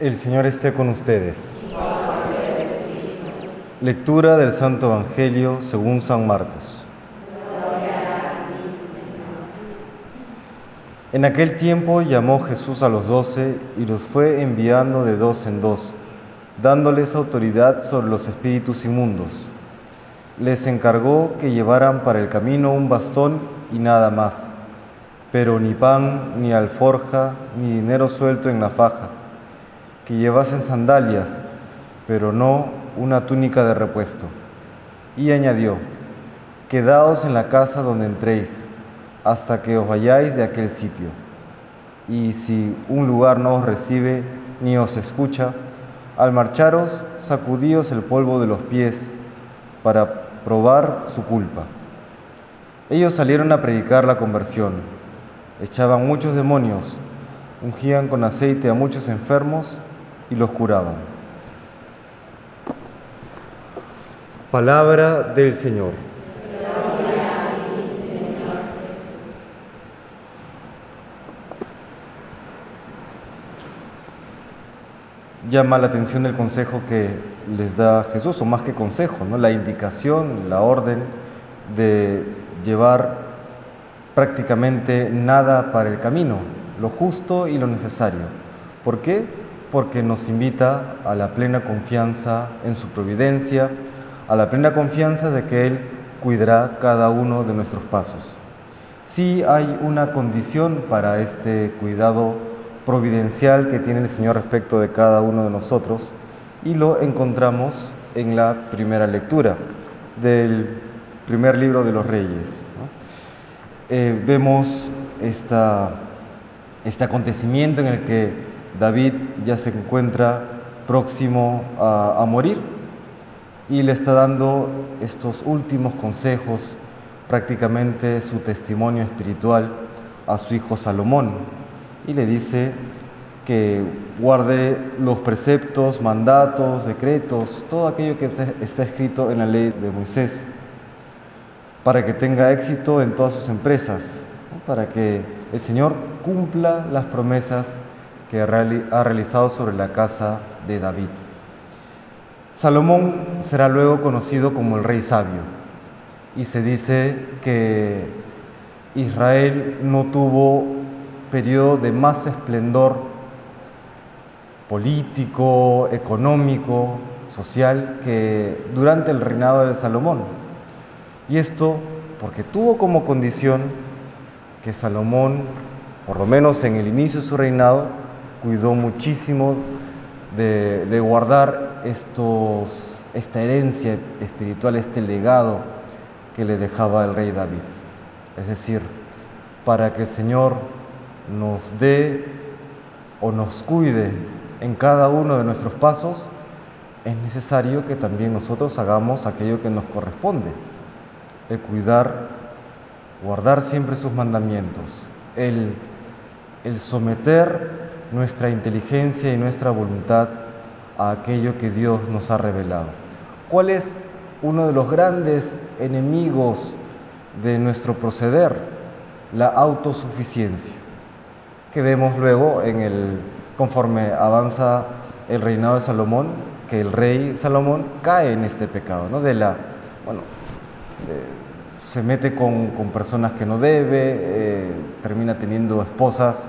El Señor esté con ustedes. Lectura del Santo Evangelio según San Marcos. En aquel tiempo llamó Jesús a los doce y los fue enviando de dos en dos, dándoles autoridad sobre los espíritus inmundos. Les encargó que llevaran para el camino un bastón y nada más, pero ni pan, ni alforja, ni dinero suelto en la faja, que llevasen sandalias, pero no una túnica de repuesto. Y añadió, Quedaos en la casa donde entréis hasta que os vayáis de aquel sitio. Y si un lugar no os recibe ni os escucha, al marcharos, sacudíos el polvo de los pies para probar su culpa. Ellos salieron a predicar la conversión, echaban muchos demonios, ungían con aceite a muchos enfermos y los curaban. Palabra del Señor. llama la atención el consejo que les da Jesús, o más que consejo, ¿no? la indicación, la orden de llevar prácticamente nada para el camino, lo justo y lo necesario. ¿Por qué? Porque nos invita a la plena confianza en su providencia, a la plena confianza de que Él cuidará cada uno de nuestros pasos. Sí hay una condición para este cuidado providencial que tiene el Señor respecto de cada uno de nosotros y lo encontramos en la primera lectura del primer libro de los Reyes. Eh, vemos esta, este acontecimiento en el que David ya se encuentra próximo a, morir y le está dando estos últimos consejos, prácticamente su testimonio espiritual a su hijo Salomón. Y le dice que guarde los preceptos, mandatos, decretos, todo aquello que está escrito en la ley de Moisés, para que tenga éxito en todas sus empresas, para que el Señor cumpla las promesas que ha realizado sobre la casa de David. Salomón será luego conocido como el rey sabio y se dice que Israel no tuvo periodo de más esplendor político, económico, social que durante el reinado de Salomón. Y esto porque tuvo como condición que Salomón, por lo menos en el inicio de su reinado, cuidó muchísimo de, guardar estos, esta herencia espiritual, este legado que le dejaba el rey David. Es decir, para que el Señor nos dé o nos cuide en cada uno de nuestros pasos, es necesario que también nosotros hagamos aquello que nos corresponde, el cuidar, guardar siempre sus mandamientos, el, el someter nuestra inteligencia y nuestra voluntad a aquello que Dios nos ha revelado. ¿Cuál es uno de los grandes enemigos de nuestro proceder? La autosuficiencia que vemos luego en el, conforme avanza el reinado de Salomón, que el rey Salomón cae en este pecado, ¿no? De la, bueno, se mete con, personas que no debe, eh, termina teniendo esposas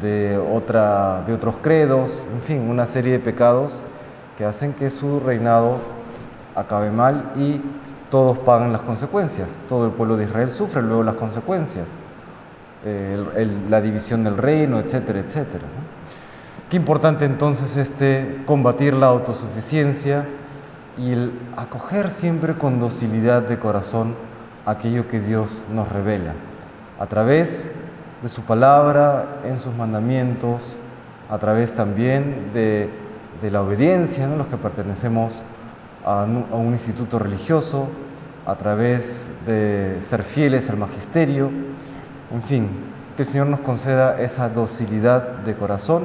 de, otra, de otros credos, en fin, una serie de pecados que hacen que su reinado acabe mal y todos pagan las consecuencias. Todo el pueblo de Israel sufre luego las consecuencias la división del reino, etcétera, etcétera. Qué importante entonces este combatir la autosuficiencia y el acoger siempre con docilidad de corazón aquello que Dios nos revela a través de su palabra, en sus mandamientos, a través también de, la obediencia, ¿no? los que pertenecemos a un instituto religioso, a través de ser fieles al magisterio, en fin, que el Señor nos conceda esa docilidad de corazón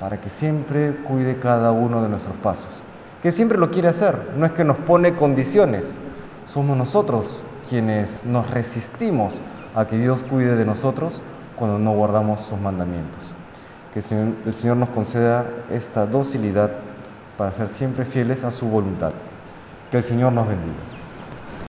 para que siempre cuide cada uno de nuestros pasos. Que siempre lo quiere hacer, no es que nos pone condiciones, somos nosotros quienes nos resistimos a que Dios cuide de nosotros cuando no guardamos sus mandamientos. que el Señor nos conceda esta docilidad para ser siempre fieles a su voluntad. Que el Señor nos bendiga.